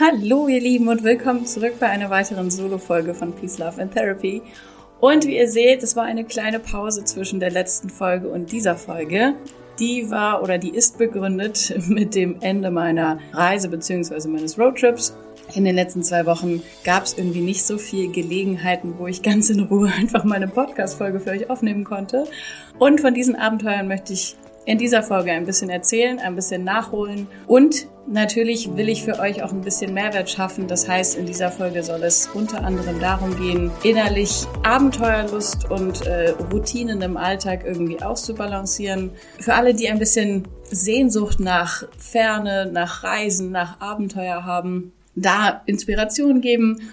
Hallo ihr Lieben und willkommen zurück bei einer weiteren Solo-Folge von Peace, Love and Therapy. Und wie ihr seht, es war eine kleine Pause zwischen der letzten Folge und dieser Folge. Die war oder die ist begründet mit dem Ende meiner Reise bzw. meines Roadtrips. In den letzten zwei Wochen gab es irgendwie nicht so viel Gelegenheiten, wo ich ganz in Ruhe einfach meine Podcast-Folge für euch aufnehmen konnte. Und von diesen Abenteuern möchte ich in dieser Folge ein bisschen erzählen, ein bisschen nachholen und natürlich will ich für euch auch ein bisschen Mehrwert schaffen. Das heißt, in dieser Folge soll es unter anderem darum gehen, innerlich Abenteuerlust und äh, Routinen im Alltag irgendwie auszubalancieren. Für alle, die ein bisschen Sehnsucht nach Ferne, nach Reisen, nach Abenteuer haben, da Inspiration geben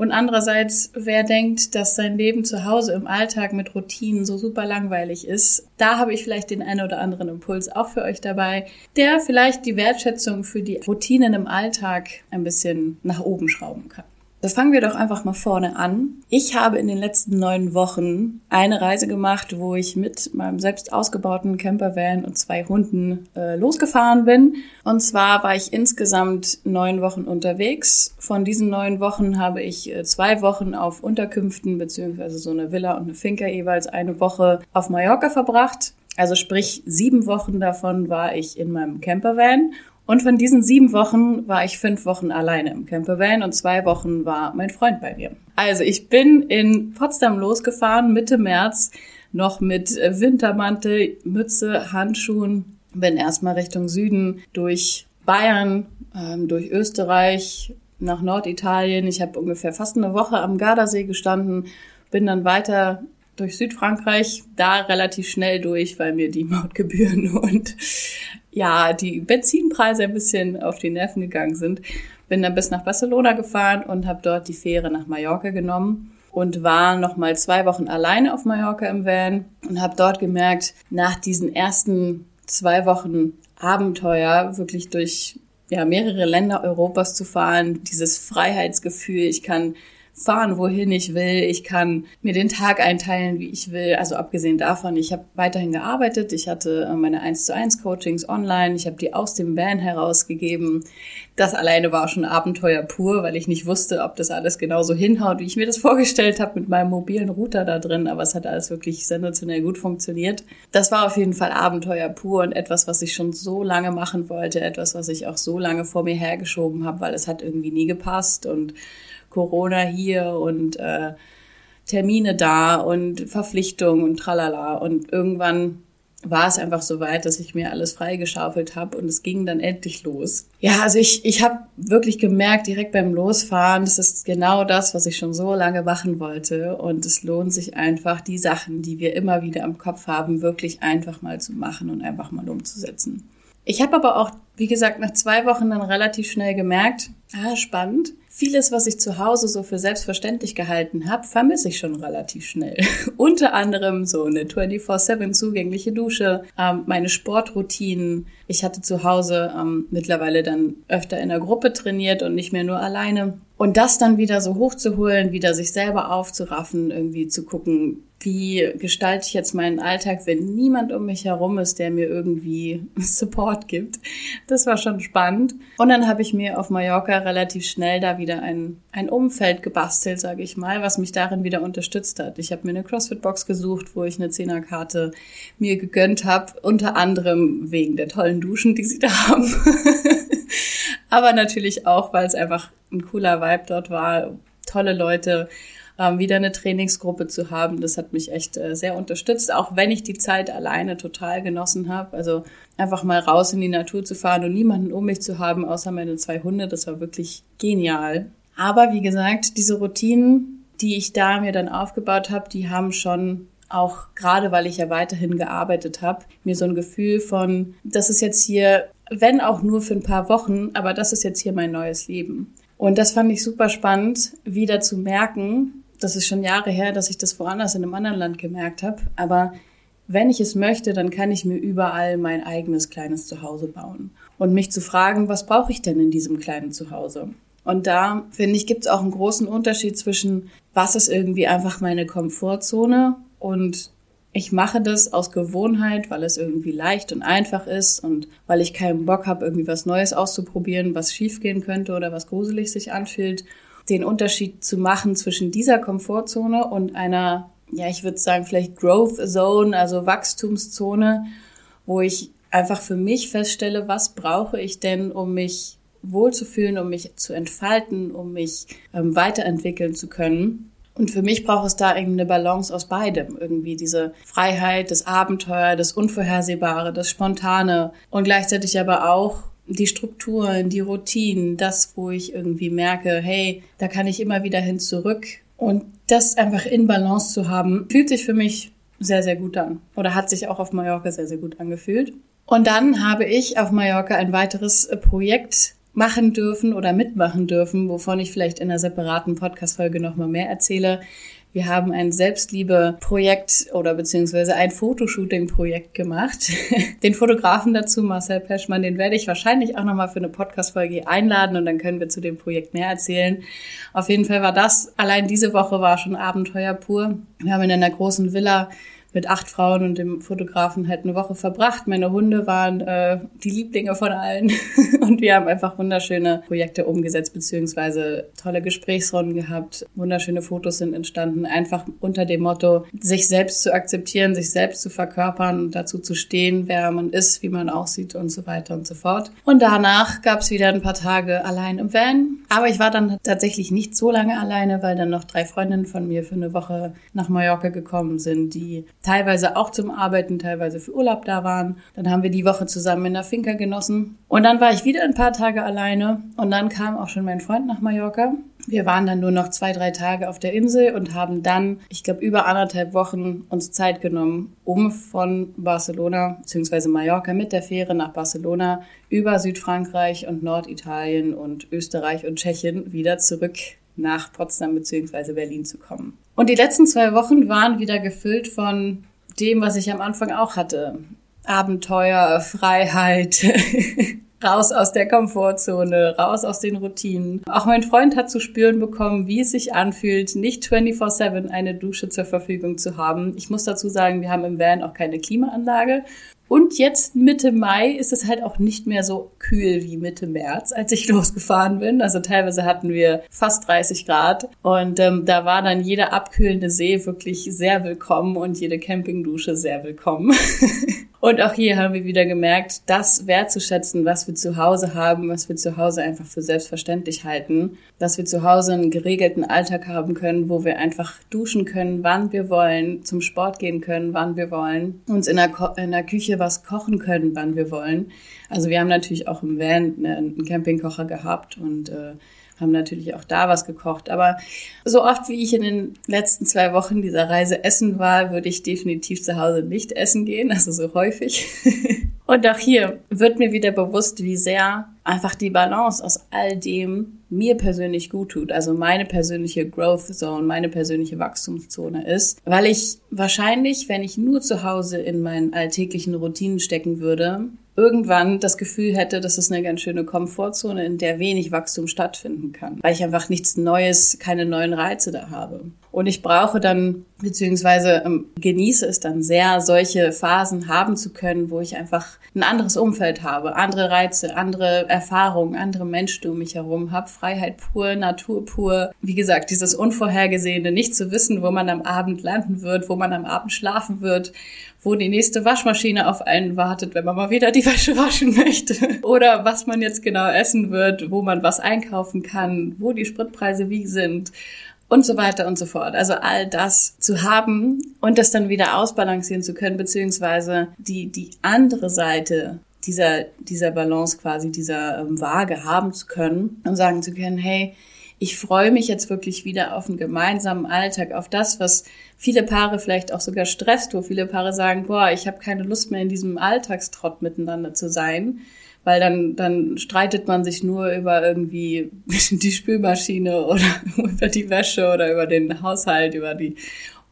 und andererseits, wer denkt, dass sein Leben zu Hause im Alltag mit Routinen so super langweilig ist, da habe ich vielleicht den einen oder anderen Impuls auch für euch dabei, der vielleicht die Wertschätzung für die Routinen im Alltag ein bisschen nach oben schrauben kann. Das fangen wir doch einfach mal vorne an. Ich habe in den letzten neun Wochen eine Reise gemacht, wo ich mit meinem selbst ausgebauten Campervan und zwei Hunden äh, losgefahren bin. Und zwar war ich insgesamt neun Wochen unterwegs. Von diesen neun Wochen habe ich äh, zwei Wochen auf Unterkünften beziehungsweise so eine Villa und eine Finca jeweils eine Woche auf Mallorca verbracht. Also sprich, sieben Wochen davon war ich in meinem Campervan und von diesen sieben Wochen war ich fünf Wochen alleine im Campervan und zwei Wochen war mein Freund bei mir. Also ich bin in Potsdam losgefahren, Mitte März, noch mit Wintermantel, Mütze, Handschuhen, bin erstmal Richtung Süden durch Bayern, ähm, durch Österreich, nach Norditalien. Ich habe ungefähr fast eine Woche am Gardasee gestanden, bin dann weiter durch Südfrankreich, da relativ schnell durch, weil mir die Mautgebühren und ja, die Benzinpreise ein bisschen auf die Nerven gegangen sind. Bin dann bis nach Barcelona gefahren und habe dort die Fähre nach Mallorca genommen und war noch mal zwei Wochen alleine auf Mallorca im Van und habe dort gemerkt, nach diesen ersten zwei Wochen Abenteuer wirklich durch ja, mehrere Länder Europas zu fahren, dieses Freiheitsgefühl, ich kann fahren, wohin ich will. Ich kann mir den Tag einteilen, wie ich will. Also abgesehen davon, ich habe weiterhin gearbeitet. Ich hatte äh, meine 1 zu 1 Coachings online. Ich habe die aus dem Van herausgegeben. Das alleine war schon Abenteuer pur, weil ich nicht wusste, ob das alles genauso hinhaut, wie ich mir das vorgestellt habe mit meinem mobilen Router da drin. Aber es hat alles wirklich sensationell gut funktioniert. Das war auf jeden Fall Abenteuer pur und etwas, was ich schon so lange machen wollte. Etwas, was ich auch so lange vor mir hergeschoben habe, weil es hat irgendwie nie gepasst und Corona hier und äh, Termine da und Verpflichtungen und tralala. Und irgendwann war es einfach so weit, dass ich mir alles freigeschaufelt habe und es ging dann endlich los. Ja, also ich, ich habe wirklich gemerkt, direkt beim Losfahren, das ist genau das, was ich schon so lange machen wollte. Und es lohnt sich einfach, die Sachen, die wir immer wieder im Kopf haben, wirklich einfach mal zu machen und einfach mal umzusetzen. Ich habe aber auch, wie gesagt, nach zwei Wochen dann relativ schnell gemerkt, ah, spannend. Vieles, was ich zu Hause so für selbstverständlich gehalten habe, vermisse ich schon relativ schnell. Unter anderem so eine 24-7 zugängliche Dusche, ähm, meine Sportroutinen. Ich hatte zu Hause ähm, mittlerweile dann öfter in der Gruppe trainiert und nicht mehr nur alleine. Und das dann wieder so hochzuholen, wieder sich selber aufzuraffen, irgendwie zu gucken, wie gestalte ich jetzt meinen Alltag, wenn niemand um mich herum ist, der mir irgendwie Support gibt. Das war schon spannend. Und dann habe ich mir auf Mallorca relativ schnell da wieder ein, ein Umfeld gebastelt, sage ich mal, was mich darin wieder unterstützt hat. Ich habe mir eine CrossFit-Box gesucht, wo ich eine Zehnerkarte mir gegönnt habe, unter anderem wegen der tollen Duschen, die sie da haben. Aber natürlich auch, weil es einfach ein cooler Vibe dort war, tolle Leute ähm, wieder eine Trainingsgruppe zu haben. Das hat mich echt äh, sehr unterstützt, auch wenn ich die Zeit alleine total genossen habe. Also einfach mal raus in die Natur zu fahren und niemanden um mich zu haben, außer meine zwei Hunde, das war wirklich genial. Aber wie gesagt, diese Routinen, die ich da mir dann aufgebaut habe, die haben schon auch gerade weil ich ja weiterhin gearbeitet habe, mir so ein Gefühl von, das ist jetzt hier, wenn auch nur für ein paar Wochen, aber das ist jetzt hier mein neues Leben. Und das fand ich super spannend, wieder zu merken, das ist schon Jahre her, dass ich das woanders in einem anderen Land gemerkt habe. Aber wenn ich es möchte, dann kann ich mir überall mein eigenes kleines Zuhause bauen. Und mich zu fragen, was brauche ich denn in diesem kleinen Zuhause? Und da, finde ich, gibt es auch einen großen Unterschied zwischen, was ist irgendwie einfach meine Komfortzone und ich mache das aus Gewohnheit, weil es irgendwie leicht und einfach ist und weil ich keinen Bock habe, irgendwie was Neues auszuprobieren, was schiefgehen könnte oder was gruselig sich anfühlt. Den Unterschied zu machen zwischen dieser Komfortzone und einer, ja, ich würde sagen, vielleicht Growth Zone, also Wachstumszone, wo ich einfach für mich feststelle, was brauche ich denn, um mich wohlzufühlen, um mich zu entfalten, um mich ähm, weiterentwickeln zu können. Und für mich braucht es da eben eine Balance aus beidem. Irgendwie diese Freiheit, das Abenteuer, das Unvorhersehbare, das Spontane und gleichzeitig aber auch die Strukturen, die Routinen, das, wo ich irgendwie merke, hey, da kann ich immer wieder hin zurück. Und das einfach in Balance zu haben, fühlt sich für mich sehr, sehr gut an. Oder hat sich auch auf Mallorca sehr, sehr gut angefühlt. Und dann habe ich auf Mallorca ein weiteres Projekt machen dürfen oder mitmachen dürfen, wovon ich vielleicht in einer separaten Podcast-Folge nochmal mehr erzähle. Wir haben ein Selbstliebe-Projekt oder beziehungsweise ein Fotoshooting-Projekt gemacht. Den Fotografen dazu, Marcel Peschmann, den werde ich wahrscheinlich auch nochmal für eine Podcast-Folge einladen und dann können wir zu dem Projekt mehr erzählen. Auf jeden Fall war das, allein diese Woche war schon Abenteuer pur. Wir haben in einer großen Villa mit acht Frauen und dem Fotografen halt eine Woche verbracht. Meine Hunde waren äh, die Lieblinge von allen und wir haben einfach wunderschöne Projekte umgesetzt beziehungsweise tolle Gesprächsrunden gehabt. Wunderschöne Fotos sind entstanden, einfach unter dem Motto, sich selbst zu akzeptieren, sich selbst zu verkörpern dazu zu stehen, wer man ist, wie man aussieht und so weiter und so fort. Und danach gab es wieder ein paar Tage allein im Van. Aber ich war dann tatsächlich nicht so lange alleine, weil dann noch drei Freundinnen von mir für eine Woche nach Mallorca gekommen sind, die teilweise auch zum Arbeiten, teilweise für Urlaub da waren. Dann haben wir die Woche zusammen in der Finca genossen. Und dann war ich wieder ein paar Tage alleine und dann kam auch schon mein Freund nach Mallorca. Wir waren dann nur noch zwei, drei Tage auf der Insel und haben dann, ich glaube, über anderthalb Wochen uns Zeit genommen, um von Barcelona bzw. Mallorca mit der Fähre nach Barcelona über Südfrankreich und Norditalien und Österreich und Tschechien wieder zurück nach Potsdam bzw. Berlin zu kommen. Und die letzten zwei Wochen waren wieder gefüllt von dem, was ich am Anfang auch hatte. Abenteuer, Freiheit, raus aus der Komfortzone, raus aus den Routinen. Auch mein Freund hat zu spüren bekommen, wie es sich anfühlt, nicht 24-7 eine Dusche zur Verfügung zu haben. Ich muss dazu sagen, wir haben im Van auch keine Klimaanlage und jetzt Mitte Mai ist es halt auch nicht mehr so kühl wie Mitte März, als ich losgefahren bin. Also teilweise hatten wir fast 30 Grad und ähm, da war dann jeder abkühlende See wirklich sehr willkommen und jede Campingdusche sehr willkommen. Und auch hier haben wir wieder gemerkt, das wertzuschätzen, was wir zu Hause haben, was wir zu Hause einfach für selbstverständlich halten, dass wir zu Hause einen geregelten Alltag haben können, wo wir einfach duschen können, wann wir wollen, zum Sport gehen können, wann wir wollen, uns in der, Ko in der Küche was kochen können, wann wir wollen. Also wir haben natürlich auch im Van einen Campingkocher gehabt und äh, haben natürlich auch da was gekocht. Aber so oft wie ich in den letzten zwei Wochen dieser Reise essen war, würde ich definitiv zu Hause nicht essen gehen, also so häufig. Und auch hier wird mir wieder bewusst, wie sehr einfach die Balance aus all dem mir persönlich gut tut, also meine persönliche Growth Zone, meine persönliche Wachstumszone ist, weil ich wahrscheinlich, wenn ich nur zu Hause in meinen alltäglichen Routinen stecken würde, irgendwann das Gefühl hätte, das ist eine ganz schöne Komfortzone, in der wenig Wachstum stattfinden kann, weil ich einfach nichts Neues, keine neuen Reize da habe. Und ich brauche dann, beziehungsweise ähm, genieße es dann sehr, solche Phasen haben zu können, wo ich einfach ein anderes Umfeld habe, andere Reize, andere Erfahrungen, andere Menschen um mich herum habe, Freiheit pur, Natur pur. Wie gesagt, dieses Unvorhergesehene, nicht zu wissen, wo man am Abend landen wird, wo man am Abend schlafen wird, wo die nächste Waschmaschine auf einen wartet, wenn man mal wieder die Wäsche waschen möchte. Oder was man jetzt genau essen wird, wo man was einkaufen kann, wo die Spritpreise wie sind und so weiter und so fort. Also all das zu haben und das dann wieder ausbalancieren zu können, beziehungsweise die, die andere Seite dieser, dieser Balance quasi, dieser ähm, Waage haben zu können und sagen zu können, hey, ich freue mich jetzt wirklich wieder auf einen gemeinsamen Alltag, auf das, was viele Paare vielleicht auch sogar stresst, wo viele Paare sagen, boah, ich habe keine Lust mehr in diesem Alltagstrott miteinander zu sein weil dann, dann streitet man sich nur über irgendwie die Spülmaschine oder über die Wäsche oder über den Haushalt, über die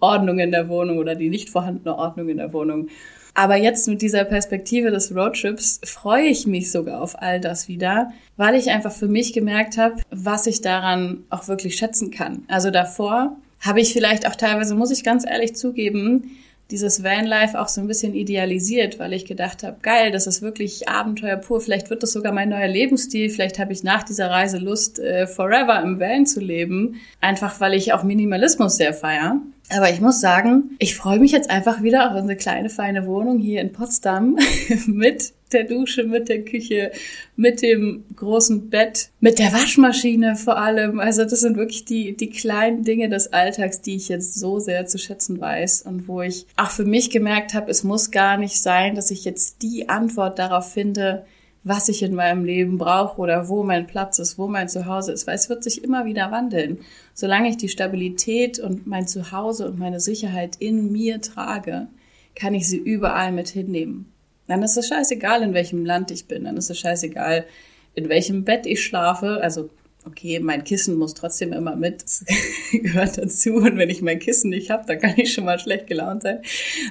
Ordnung in der Wohnung oder die nicht vorhandene Ordnung in der Wohnung. Aber jetzt mit dieser Perspektive des Roadtrips freue ich mich sogar auf all das wieder, weil ich einfach für mich gemerkt habe, was ich daran auch wirklich schätzen kann. Also davor habe ich vielleicht auch teilweise, muss ich ganz ehrlich zugeben, dieses Vanlife auch so ein bisschen idealisiert, weil ich gedacht habe, geil, das ist wirklich Abenteuer pur. Vielleicht wird das sogar mein neuer Lebensstil. Vielleicht habe ich nach dieser Reise Lust, äh, forever im Van zu leben. Einfach weil ich auch Minimalismus sehr feier. Aber ich muss sagen, ich freue mich jetzt einfach wieder auf unsere kleine feine Wohnung hier in Potsdam mit der Dusche, mit der Küche, mit dem großen Bett, mit der Waschmaschine vor allem. Also das sind wirklich die, die kleinen Dinge des Alltags, die ich jetzt so sehr zu schätzen weiß und wo ich auch für mich gemerkt habe, es muss gar nicht sein, dass ich jetzt die Antwort darauf finde, was ich in meinem Leben brauche oder wo mein Platz ist, wo mein Zuhause ist, weil es wird sich immer wieder wandeln. Solange ich die Stabilität und mein Zuhause und meine Sicherheit in mir trage, kann ich sie überall mit hinnehmen. Dann ist es scheißegal, in welchem Land ich bin. Dann ist es scheißegal, in welchem Bett ich schlafe. Also, okay, mein Kissen muss trotzdem immer mit. Das gehört dazu. Und wenn ich mein Kissen nicht habe, dann kann ich schon mal schlecht gelaunt sein.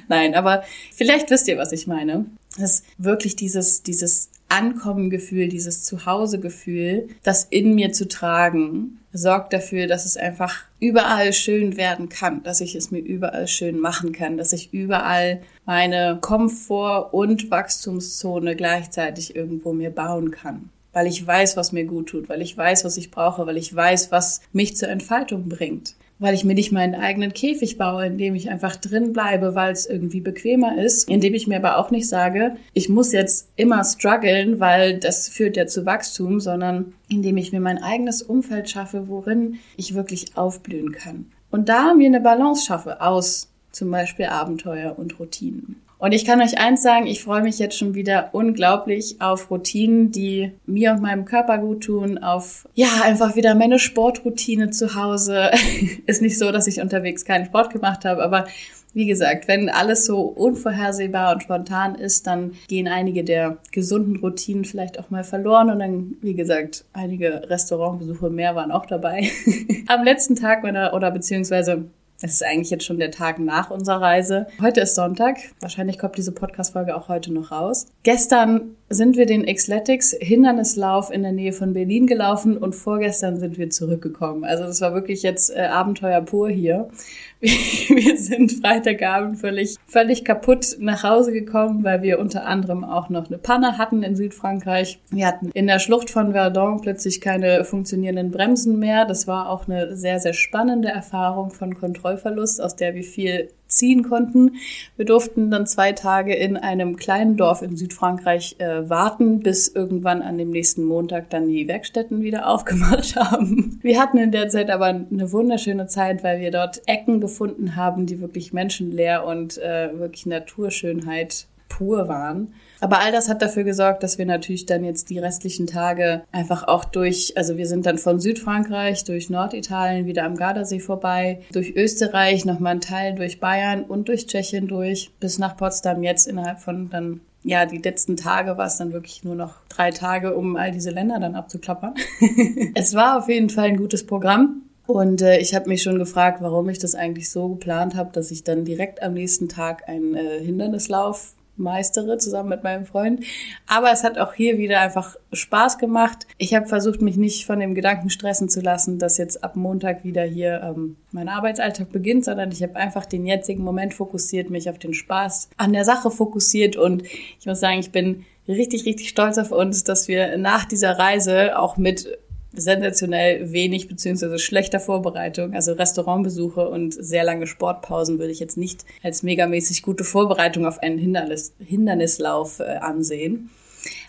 Nein, aber vielleicht wisst ihr, was ich meine. Das ist wirklich dieses, dieses Ankommengefühl, dieses Zuhausegefühl, das in mir zu tragen, sorgt dafür, dass es einfach überall schön werden kann, dass ich es mir überall schön machen kann, dass ich überall meine Komfort- und Wachstumszone gleichzeitig irgendwo mir bauen kann. Weil ich weiß, was mir gut tut, weil ich weiß, was ich brauche, weil ich weiß, was mich zur Entfaltung bringt weil ich mir nicht meinen eigenen Käfig baue, in dem ich einfach drin bleibe, weil es irgendwie bequemer ist, indem ich mir aber auch nicht sage, ich muss jetzt immer strugglen, weil das führt ja zu Wachstum, sondern indem ich mir mein eigenes Umfeld schaffe, worin ich wirklich aufblühen kann. Und da mir eine Balance schaffe aus zum Beispiel Abenteuer und Routinen. Und ich kann euch eins sagen, ich freue mich jetzt schon wieder unglaublich auf Routinen, die mir und meinem Körper gut tun, auf, ja, einfach wieder meine Sportroutine zu Hause. Ist nicht so, dass ich unterwegs keinen Sport gemacht habe, aber wie gesagt, wenn alles so unvorhersehbar und spontan ist, dann gehen einige der gesunden Routinen vielleicht auch mal verloren und dann, wie gesagt, einige Restaurantbesuche mehr waren auch dabei. Am letzten Tag meiner, oder beziehungsweise es ist eigentlich jetzt schon der Tag nach unserer Reise. Heute ist Sonntag. Wahrscheinlich kommt diese Podcast-Folge auch heute noch raus. Gestern sind wir den Xletics Hindernislauf in der Nähe von Berlin gelaufen und vorgestern sind wir zurückgekommen. Also das war wirklich jetzt äh, Abenteuer pur hier. Wir sind Freitagabend völlig, völlig kaputt nach Hause gekommen, weil wir unter anderem auch noch eine Panne hatten in Südfrankreich. Wir hatten in der Schlucht von Verdun plötzlich keine funktionierenden Bremsen mehr. Das war auch eine sehr, sehr spannende Erfahrung von Kontrollverlust, aus der wir viel ziehen konnten. Wir durften dann zwei Tage in einem kleinen Dorf in Südfrankreich äh, warten, bis irgendwann an dem nächsten Montag dann die Werkstätten wieder aufgemacht haben. Wir hatten in der Zeit aber eine wunderschöne Zeit, weil wir dort Ecken gefunden haben, die wirklich menschenleer und äh, wirklich Naturschönheit pur waren. Aber all das hat dafür gesorgt, dass wir natürlich dann jetzt die restlichen Tage einfach auch durch, also wir sind dann von Südfrankreich durch Norditalien wieder am Gardasee vorbei, durch Österreich nochmal ein Teil durch Bayern und durch Tschechien durch, bis nach Potsdam jetzt innerhalb von dann ja, die letzten Tage war es dann wirklich nur noch drei Tage, um all diese Länder dann abzuklappern. es war auf jeden Fall ein gutes Programm. Und äh, ich habe mich schon gefragt, warum ich das eigentlich so geplant habe, dass ich dann direkt am nächsten Tag einen äh, Hindernislauf meistere, zusammen mit meinem Freund. Aber es hat auch hier wieder einfach Spaß gemacht. Ich habe versucht, mich nicht von dem Gedanken stressen zu lassen, dass jetzt ab Montag wieder hier ähm, mein Arbeitsalltag beginnt, sondern ich habe einfach den jetzigen Moment fokussiert, mich auf den Spaß an der Sache fokussiert und ich muss sagen, ich bin richtig, richtig stolz auf uns, dass wir nach dieser Reise auch mit sensationell wenig beziehungsweise schlechter Vorbereitung. Also Restaurantbesuche und sehr lange Sportpausen würde ich jetzt nicht als megamäßig gute Vorbereitung auf einen Hindernis, Hindernislauf äh, ansehen.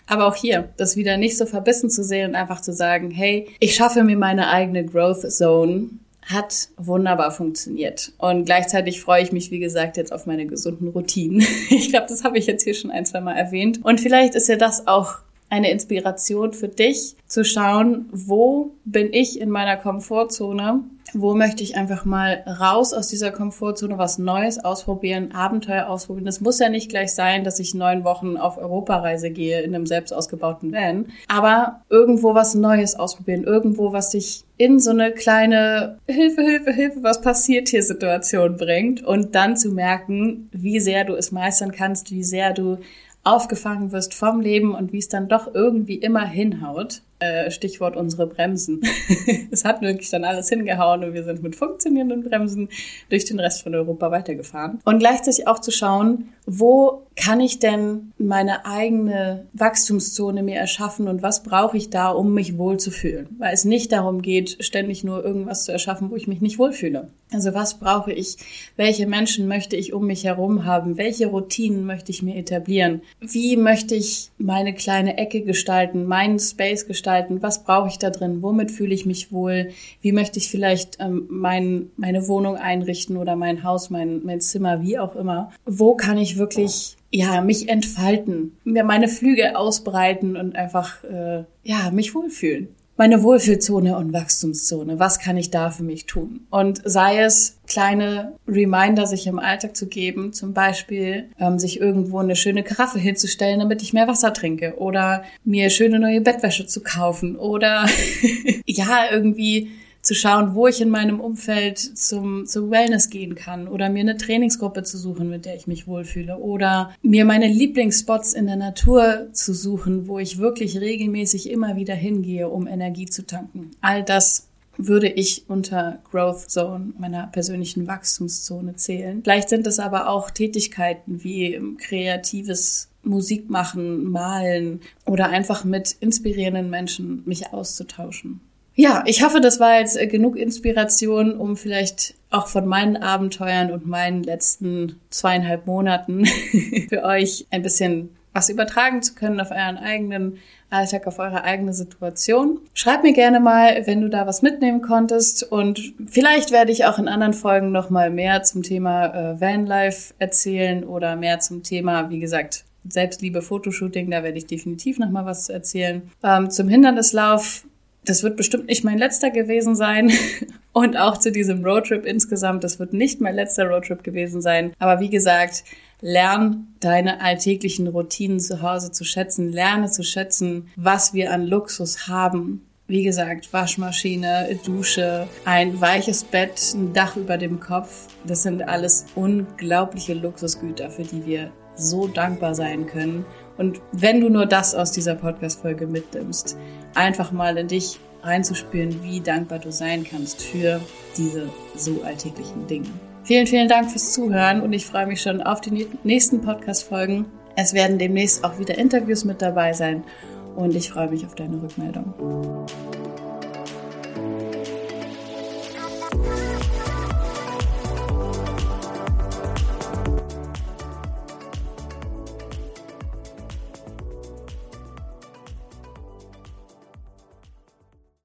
Aber auch hier, das wieder nicht so verbissen zu sehen und einfach zu sagen, hey, ich schaffe mir meine eigene Growth Zone, hat wunderbar funktioniert. Und gleichzeitig freue ich mich, wie gesagt, jetzt auf meine gesunden Routinen. Ich glaube, das habe ich jetzt hier schon ein, zwei Mal erwähnt. Und vielleicht ist ja das auch eine Inspiration für dich, zu schauen, wo bin ich in meiner Komfortzone, wo möchte ich einfach mal raus aus dieser Komfortzone, was Neues ausprobieren, Abenteuer ausprobieren. Es muss ja nicht gleich sein, dass ich neun Wochen auf Europareise gehe in einem selbst ausgebauten Van, aber irgendwo was Neues ausprobieren, irgendwo was dich in so eine kleine Hilfe, Hilfe, Hilfe, was passiert hier Situation bringt. Und dann zu merken, wie sehr du es meistern kannst, wie sehr du aufgefangen wirst vom Leben und wie es dann doch irgendwie immer hinhaut. Äh, Stichwort unsere Bremsen. es hat wirklich dann alles hingehauen und wir sind mit funktionierenden Bremsen durch den Rest von Europa weitergefahren. Und gleichzeitig auch zu schauen, wo kann ich denn meine eigene Wachstumszone mir erschaffen und was brauche ich da, um mich wohlzufühlen? Weil es nicht darum geht, ständig nur irgendwas zu erschaffen, wo ich mich nicht wohlfühle. Also was brauche ich? Welche Menschen möchte ich um mich herum haben? Welche Routinen möchte ich mir etablieren? Wie möchte ich meine kleine Ecke gestalten, meinen Space gestalten? Was brauche ich da drin? Womit fühle ich mich wohl? Wie möchte ich vielleicht ähm, mein, meine Wohnung einrichten oder mein Haus, mein, mein Zimmer, wie auch immer? Wo kann ich wirklich ja mich entfalten, mir meine Flügel ausbreiten und einfach äh, ja mich wohlfühlen? Meine Wohlfühlzone und Wachstumszone. Was kann ich da für mich tun? Und sei es kleine Reminder, sich im Alltag zu geben, zum Beispiel ähm, sich irgendwo eine schöne Karaffe hinzustellen, damit ich mehr Wasser trinke oder mir schöne neue Bettwäsche zu kaufen oder ja, irgendwie zu schauen, wo ich in meinem Umfeld zum, zum Wellness gehen kann oder mir eine Trainingsgruppe zu suchen, mit der ich mich wohlfühle oder mir meine Lieblingsspots in der Natur zu suchen, wo ich wirklich regelmäßig immer wieder hingehe, um Energie zu tanken. All das würde ich unter Growth Zone, meiner persönlichen Wachstumszone zählen. Vielleicht sind es aber auch Tätigkeiten wie kreatives Musik machen, malen oder einfach mit inspirierenden Menschen mich auszutauschen. Ja, ich hoffe, das war jetzt äh, genug Inspiration, um vielleicht auch von meinen Abenteuern und meinen letzten zweieinhalb Monaten für euch ein bisschen was übertragen zu können auf euren eigenen Alltag, auf eure eigene Situation. Schreib mir gerne mal, wenn du da was mitnehmen konntest und vielleicht werde ich auch in anderen Folgen noch mal mehr zum Thema äh, Vanlife erzählen oder mehr zum Thema, wie gesagt, Selbstliebe, Fotoshooting, da werde ich definitiv noch mal was erzählen. Ähm, zum Hindernislauf das wird bestimmt nicht mein letzter gewesen sein. Und auch zu diesem Roadtrip insgesamt, das wird nicht mein letzter Roadtrip gewesen sein. Aber wie gesagt, lern deine alltäglichen Routinen zu Hause zu schätzen. Lerne zu schätzen, was wir an Luxus haben. Wie gesagt, Waschmaschine, Dusche, ein weiches Bett, ein Dach über dem Kopf. Das sind alles unglaubliche Luxusgüter, für die wir so dankbar sein können. Und wenn du nur das aus dieser Podcast-Folge mitnimmst, einfach mal in dich reinzuspüren, wie dankbar du sein kannst für diese so alltäglichen Dinge. Vielen, vielen Dank fürs Zuhören und ich freue mich schon auf die nächsten Podcast-Folgen. Es werden demnächst auch wieder Interviews mit dabei sein und ich freue mich auf deine Rückmeldung.